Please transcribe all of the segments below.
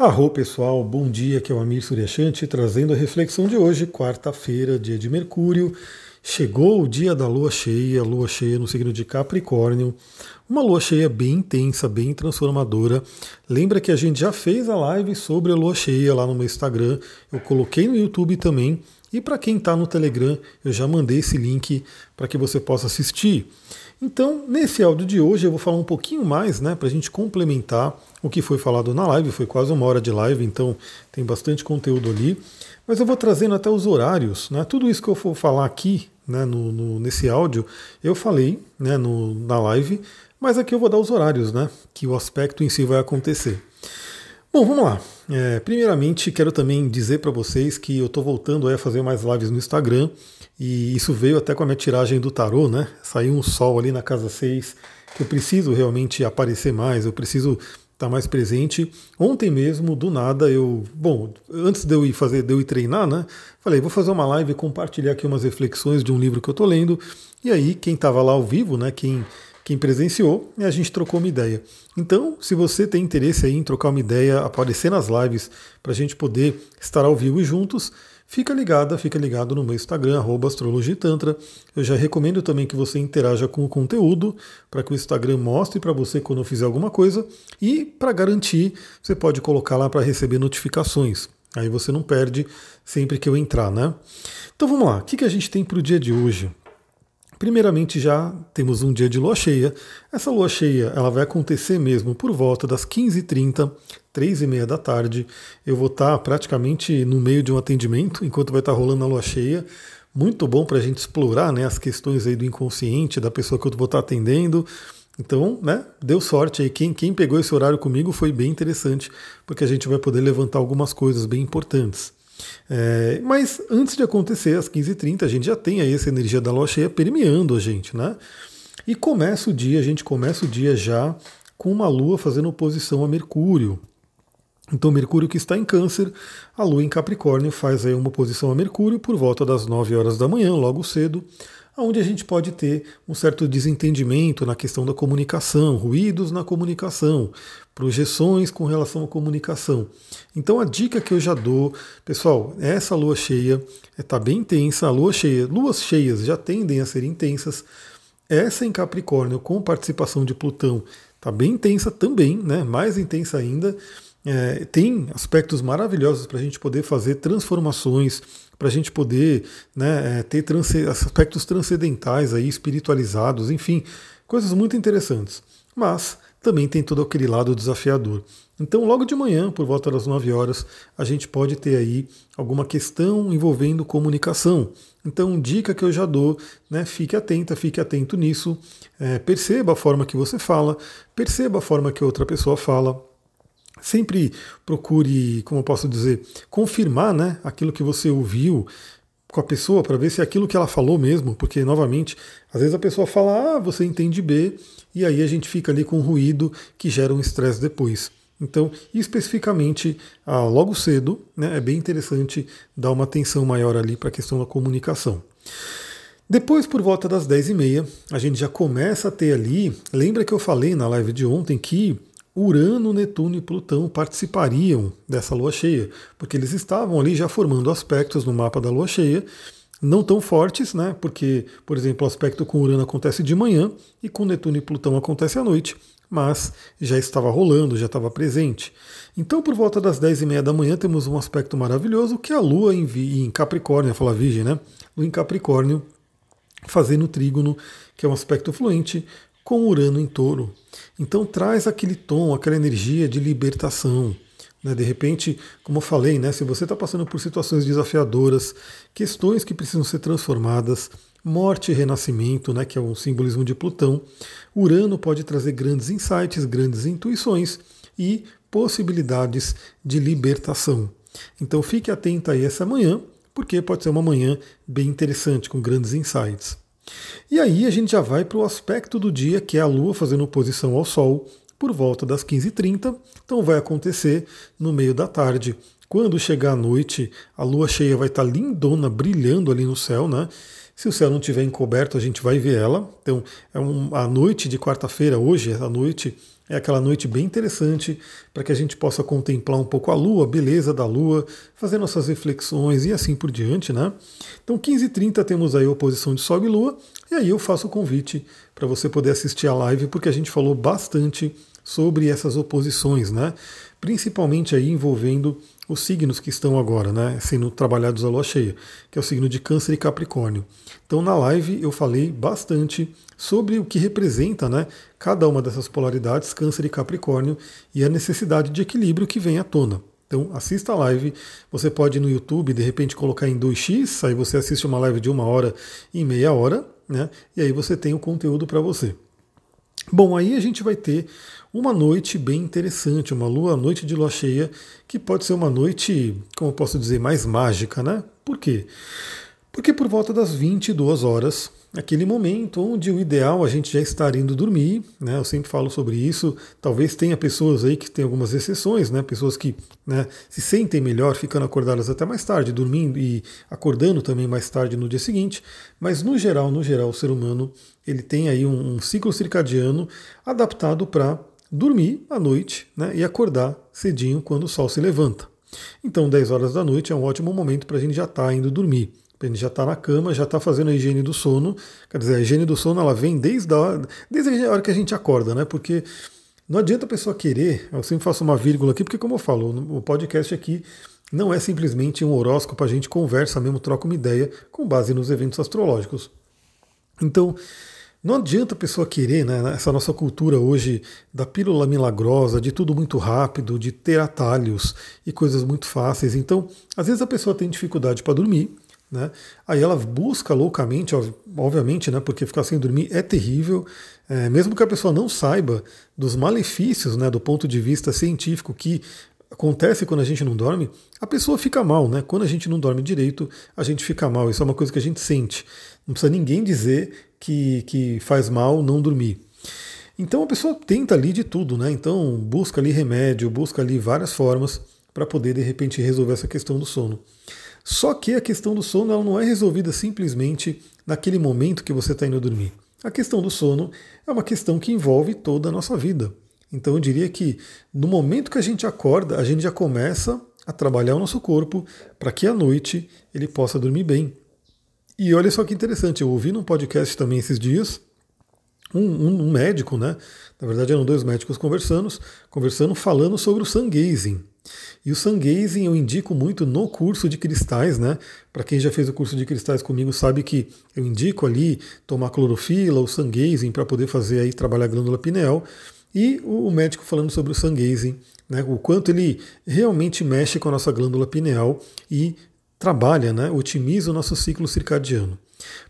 Arro pessoal, bom dia, aqui é o Amir Suryashanti trazendo a reflexão de hoje, quarta-feira, dia de Mercúrio. Chegou o dia da lua cheia, lua cheia no signo de Capricórnio, uma lua cheia bem intensa, bem transformadora. Lembra que a gente já fez a live sobre a lua cheia lá no meu Instagram, eu coloquei no YouTube também, e para quem está no Telegram, eu já mandei esse link para que você possa assistir. Então, nesse áudio de hoje, eu vou falar um pouquinho mais, né, para a gente complementar o que foi falado na live. Foi quase uma hora de live, então tem bastante conteúdo ali. Mas eu vou trazendo até os horários, né? Tudo isso que eu vou falar aqui, né, no, no nesse áudio, eu falei, né, no, na live. Mas aqui eu vou dar os horários, né, que o aspecto em si vai acontecer. Bom, vamos lá. É, primeiramente, quero também dizer para vocês que eu estou voltando a fazer mais lives no Instagram. E isso veio até com a minha tiragem do tarô, né? Saiu um sol ali na casa 6, que eu preciso realmente aparecer mais, eu preciso estar tá mais presente. Ontem mesmo, do nada, eu. Bom, antes de eu ir fazer, de eu ir treinar, né? Falei, vou fazer uma live e compartilhar aqui umas reflexões de um livro que eu estou lendo. E aí, quem estava lá ao vivo, né? Quem quem presenciou e a gente trocou uma ideia. Então, se você tem interesse em trocar uma ideia, aparecer nas lives para a gente poder estar ao vivo e juntos, Fica ligada, fica ligado no meu Instagram, astrologitantra. Eu já recomendo também que você interaja com o conteúdo, para que o Instagram mostre para você quando eu fizer alguma coisa. E para garantir, você pode colocar lá para receber notificações. Aí você não perde sempre que eu entrar, né? Então vamos lá, o que a gente tem para o dia de hoje? Primeiramente já temos um dia de lua cheia. Essa lua cheia ela vai acontecer mesmo por volta das 15h30, 3h30 da tarde. Eu vou estar praticamente no meio de um atendimento, enquanto vai estar rolando a lua cheia. Muito bom para a gente explorar né, as questões aí do inconsciente da pessoa que eu vou estar atendendo. Então, né, deu sorte aí. Quem, quem pegou esse horário comigo foi bem interessante, porque a gente vai poder levantar algumas coisas bem importantes. É, mas antes de acontecer, às 15h30, a gente já tem aí essa energia da lua cheia permeando a gente, né? E começa o dia, a gente começa o dia já com uma lua fazendo oposição a Mercúrio. Então, Mercúrio que está em Câncer, a Lua em Capricórnio faz aí uma oposição a Mercúrio por volta das 9 horas da manhã, logo cedo onde a gente pode ter um certo desentendimento na questão da comunicação, ruídos na comunicação, projeções com relação à comunicação. Então a dica que eu já dou, pessoal, essa lua cheia está bem intensa, a lua cheia, luas cheias já tendem a ser intensas. Essa em Capricórnio com participação de Plutão está bem intensa também, né? Mais intensa ainda. É, tem aspectos maravilhosos para a gente poder fazer transformações, para a gente poder né, é, ter aspectos transcendentais aí, espiritualizados, enfim, coisas muito interessantes. Mas também tem todo aquele lado desafiador. Então, logo de manhã, por volta das 9 horas, a gente pode ter aí alguma questão envolvendo comunicação. Então, dica que eu já dou, né, fique atenta, fique atento nisso, é, perceba a forma que você fala, perceba a forma que outra pessoa fala, Sempre procure, como eu posso dizer, confirmar né, aquilo que você ouviu com a pessoa para ver se é aquilo que ela falou mesmo, porque novamente, às vezes a pessoa fala, ah, você entende B, e aí a gente fica ali com um ruído que gera um estresse depois. Então, especificamente, ah, logo cedo, né, é bem interessante dar uma atenção maior ali para a questão da comunicação. Depois, por volta das 10h30, a gente já começa a ter ali. Lembra que eu falei na live de ontem que Urano, Netuno e Plutão participariam dessa lua cheia, porque eles estavam ali já formando aspectos no mapa da lua cheia, não tão fortes, né? Porque, por exemplo, o aspecto com Urano acontece de manhã e com Netuno e Plutão acontece à noite, mas já estava rolando, já estava presente. Então, por volta das 10 e meia da manhã, temos um aspecto maravilhoso que é a Lua em, em Capricórnio, fala Virgem, né? Lua em Capricórnio, fazendo trígono, que é um aspecto fluente, com Urano em touro. Então traz aquele tom, aquela energia de libertação. Né? De repente, como eu falei, né? se você está passando por situações desafiadoras, questões que precisam ser transformadas, morte e renascimento, né? que é um simbolismo de Plutão, Urano pode trazer grandes insights, grandes intuições e possibilidades de libertação. Então fique atento aí essa manhã, porque pode ser uma manhã bem interessante, com grandes insights. E aí a gente já vai para o aspecto do dia, que é a Lua fazendo oposição ao Sol, por volta das 15h30. Então vai acontecer no meio da tarde. Quando chegar a noite, a lua cheia vai estar lindona, brilhando ali no céu, né? Se o céu não estiver encoberto, a gente vai ver ela. Então, é um, a noite de quarta-feira, hoje, a noite, é aquela noite bem interessante para que a gente possa contemplar um pouco a lua, a beleza da lua, fazer nossas reflexões e assim por diante, né? Então, 15h30 temos aí a oposição de Sol e Lua, e aí eu faço o convite para você poder assistir a live, porque a gente falou bastante sobre essas oposições, né? Principalmente aí envolvendo os signos que estão agora, né, sendo trabalhados a lua cheia, que é o signo de Câncer e Capricórnio. Então na live eu falei bastante sobre o que representa, né, cada uma dessas polaridades, Câncer e Capricórnio, e a necessidade de equilíbrio que vem à tona. Então assista a live, você pode ir no YouTube de repente colocar em 2x, aí você assiste uma live de uma hora e meia hora, né? E aí você tem o conteúdo para você. Bom, aí a gente vai ter uma noite bem interessante, uma lua, noite de lua cheia, que pode ser uma noite, como eu posso dizer, mais mágica, né? Por quê? Porque por volta das 22 horas, aquele momento onde o ideal a gente já estar indo dormir, né? Eu sempre falo sobre isso. Talvez tenha pessoas aí que tem algumas exceções, né? Pessoas que né, se sentem melhor ficando acordadas até mais tarde, dormindo e acordando também mais tarde no dia seguinte. Mas no geral, no geral, o ser humano ele tem aí um, um ciclo circadiano adaptado para dormir à noite né, e acordar cedinho quando o sol se levanta. Então, 10 horas da noite é um ótimo momento para a gente já estar tá indo dormir. Gente já está na cama, já está fazendo a higiene do sono. Quer dizer, a higiene do sono ela vem desde a, hora, desde a hora que a gente acorda, né? Porque não adianta a pessoa querer, eu sempre faço uma vírgula aqui, porque como eu falo, o podcast aqui não é simplesmente um horóscopo, a gente conversa mesmo, troca uma ideia com base nos eventos astrológicos. Então, não adianta a pessoa querer, né, essa nossa cultura hoje da pílula milagrosa, de tudo muito rápido, de ter atalhos e coisas muito fáceis. Então, às vezes a pessoa tem dificuldade para dormir, né? Aí ela busca loucamente, obviamente, né, porque ficar sem dormir é terrível, é, mesmo que a pessoa não saiba dos malefícios, né, do ponto de vista científico que acontece quando a gente não dorme, a pessoa fica mal, né? Quando a gente não dorme direito, a gente fica mal. Isso é uma coisa que a gente sente. Não precisa ninguém dizer que, que faz mal não dormir. Então a pessoa tenta ali de tudo, né? Então busca ali remédio, busca ali várias formas para poder de repente resolver essa questão do sono. Só que a questão do sono ela não é resolvida simplesmente naquele momento que você está indo dormir. A questão do sono é uma questão que envolve toda a nossa vida. Então eu diria que no momento que a gente acorda, a gente já começa a trabalhar o nosso corpo para que à noite ele possa dormir bem. E olha só que interessante, eu ouvi num podcast também esses dias um, um, um médico, né? Na verdade eram dois médicos conversando, conversando, falando sobre o sun gazing. E o sun gazing eu indico muito no curso de cristais, né? Para quem já fez o curso de cristais comigo sabe que eu indico ali tomar clorofila, o sun gazing para poder fazer aí trabalhar a glândula pineal. E o médico falando sobre o sun gazing, né? O quanto ele realmente mexe com a nossa glândula pineal e trabalha, né, otimiza o nosso ciclo circadiano.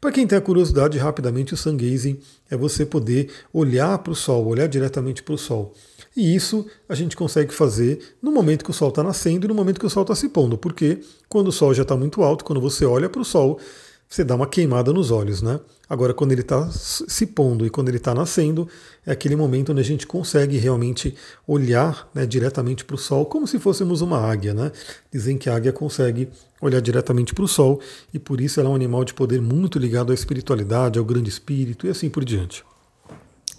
Para quem tem a curiosidade, rapidamente o sun gazing é você poder olhar para o sol, olhar diretamente para o sol. E isso a gente consegue fazer no momento que o sol está nascendo e no momento que o sol está se pondo, porque quando o sol já está muito alto, quando você olha para o sol, você dá uma queimada nos olhos, né? Agora, quando ele está se pondo e quando ele está nascendo, é aquele momento onde a gente consegue realmente olhar né, diretamente para o Sol, como se fôssemos uma águia, né? Dizem que a águia consegue olhar diretamente para o Sol e por isso ela é um animal de poder muito ligado à espiritualidade, ao grande espírito e assim por diante.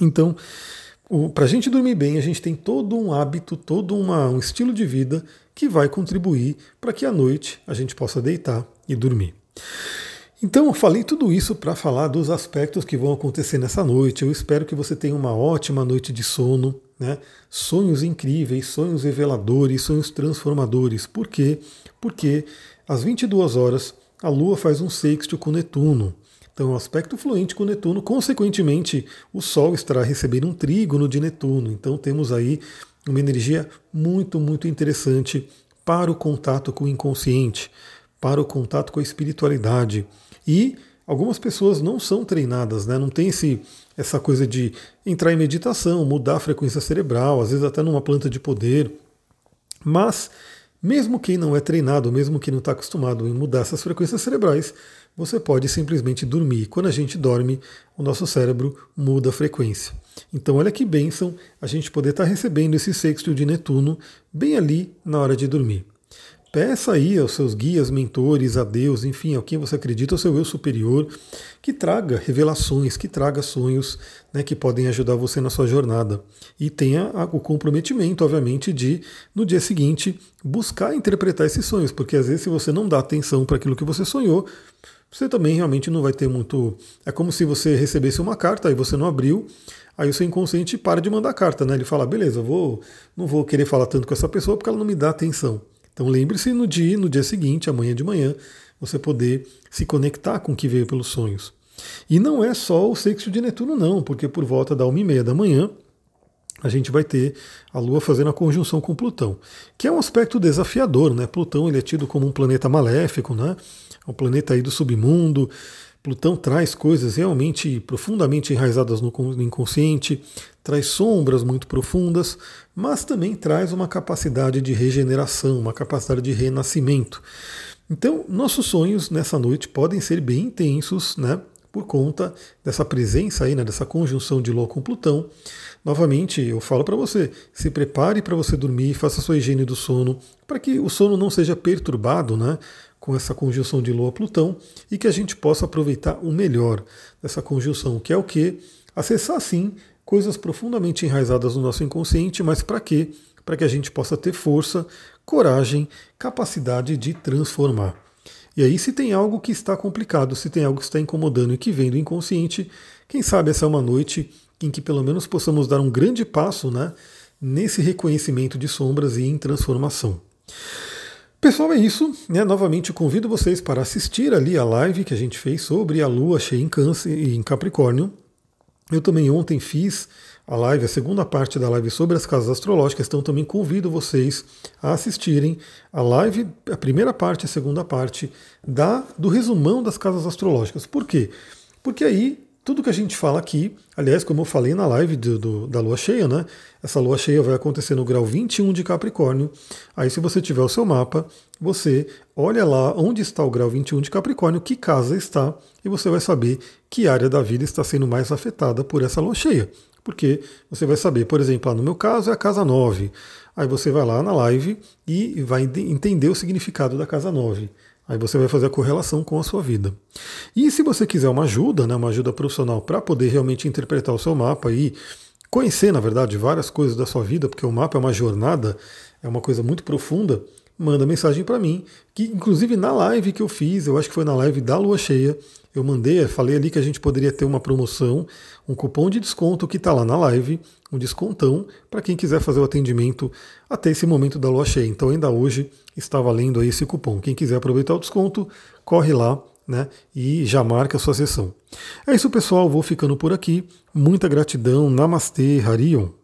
Então, para a gente dormir bem, a gente tem todo um hábito, todo uma, um estilo de vida que vai contribuir para que à noite a gente possa deitar e dormir. Então, eu falei tudo isso para falar dos aspectos que vão acontecer nessa noite. Eu espero que você tenha uma ótima noite de sono, né? Sonhos incríveis, sonhos reveladores, sonhos transformadores. Por quê? Porque às 22 horas a Lua faz um sexto com Netuno. Então, um aspecto fluente com Netuno, consequentemente, o Sol estará recebendo um trígono de Netuno. Então, temos aí uma energia muito, muito interessante para o contato com o inconsciente, para o contato com a espiritualidade e algumas pessoas não são treinadas, né? não tem esse, essa coisa de entrar em meditação, mudar a frequência cerebral, às vezes até numa planta de poder. Mas, mesmo quem não é treinado, mesmo quem não está acostumado em mudar essas frequências cerebrais, você pode simplesmente dormir. Quando a gente dorme, o nosso cérebro muda a frequência. Então, olha que bênção a gente poder estar tá recebendo esse sexto de Netuno bem ali na hora de dormir. Peça aí aos seus guias, mentores, a Deus, enfim, a quem você acredita, ao seu eu superior, que traga revelações, que traga sonhos né, que podem ajudar você na sua jornada. E tenha o comprometimento, obviamente, de, no dia seguinte, buscar interpretar esses sonhos, porque às vezes, se você não dá atenção para aquilo que você sonhou, você também realmente não vai ter muito. É como se você recebesse uma carta e você não abriu, aí o seu inconsciente para de mandar carta, né? Ele fala, beleza, vou, não vou querer falar tanto com essa pessoa porque ela não me dá atenção. Então lembre-se no dia, no dia seguinte, amanhã de manhã, você poder se conectar com o que veio pelos sonhos. E não é só o sexto de Netuno, não, porque por volta da uma e meia da manhã a gente vai ter a Lua fazendo a conjunção com Plutão, que é um aspecto desafiador, né? Plutão ele é tido como um planeta maléfico, né? É um planeta aí do submundo, Plutão traz coisas realmente profundamente enraizadas no inconsciente, traz sombras muito profundas, mas também traz uma capacidade de regeneração, uma capacidade de renascimento. Então, nossos sonhos nessa noite podem ser bem intensos, né? Por conta dessa presença aí, né, dessa conjunção de Lua com Plutão. Novamente, eu falo para você, se prepare para você dormir, faça sua higiene do sono, para que o sono não seja perturbado, né? Com essa conjunção de Lua-Plutão e que a gente possa aproveitar o melhor dessa conjunção, que é o que? Acessar sim coisas profundamente enraizadas no nosso inconsciente, mas para quê? Para que a gente possa ter força, coragem, capacidade de transformar. E aí, se tem algo que está complicado, se tem algo que está incomodando e que vem do inconsciente, quem sabe essa é uma noite em que pelo menos possamos dar um grande passo né, nesse reconhecimento de sombras e em transformação. Pessoal, é isso. Né? Novamente convido vocês para assistir ali a live que a gente fez sobre a Lua cheia em Câncer e em Capricórnio. Eu também ontem fiz a live, a segunda parte da live sobre as casas astrológicas, então também convido vocês a assistirem a live, a primeira parte e a segunda parte da, do resumão das casas astrológicas. Por quê? Porque aí tudo que a gente fala aqui, aliás, como eu falei na live do, do, da lua cheia, né? Essa lua cheia vai acontecer no grau 21 de Capricórnio. Aí, se você tiver o seu mapa, você olha lá onde está o grau 21 de Capricórnio, que casa está, e você vai saber que área da vida está sendo mais afetada por essa lua cheia. Porque você vai saber, por exemplo, no meu caso é a casa 9. Aí você vai lá na live e vai entender o significado da casa 9. Aí você vai fazer a correlação com a sua vida. E se você quiser uma ajuda, né, uma ajuda profissional para poder realmente interpretar o seu mapa e conhecer, na verdade, várias coisas da sua vida, porque o mapa é uma jornada, é uma coisa muito profunda, manda mensagem para mim, que inclusive na live que eu fiz, eu acho que foi na live da lua cheia, eu mandei, falei ali que a gente poderia ter uma promoção, um cupom de desconto que está lá na live, um descontão para quem quiser fazer o atendimento até esse momento da lua cheia. Então ainda hoje está valendo aí esse cupom. Quem quiser aproveitar o desconto, corre lá, né? E já marca a sua sessão. É isso, pessoal. Vou ficando por aqui. Muita gratidão. Namastê, Harion.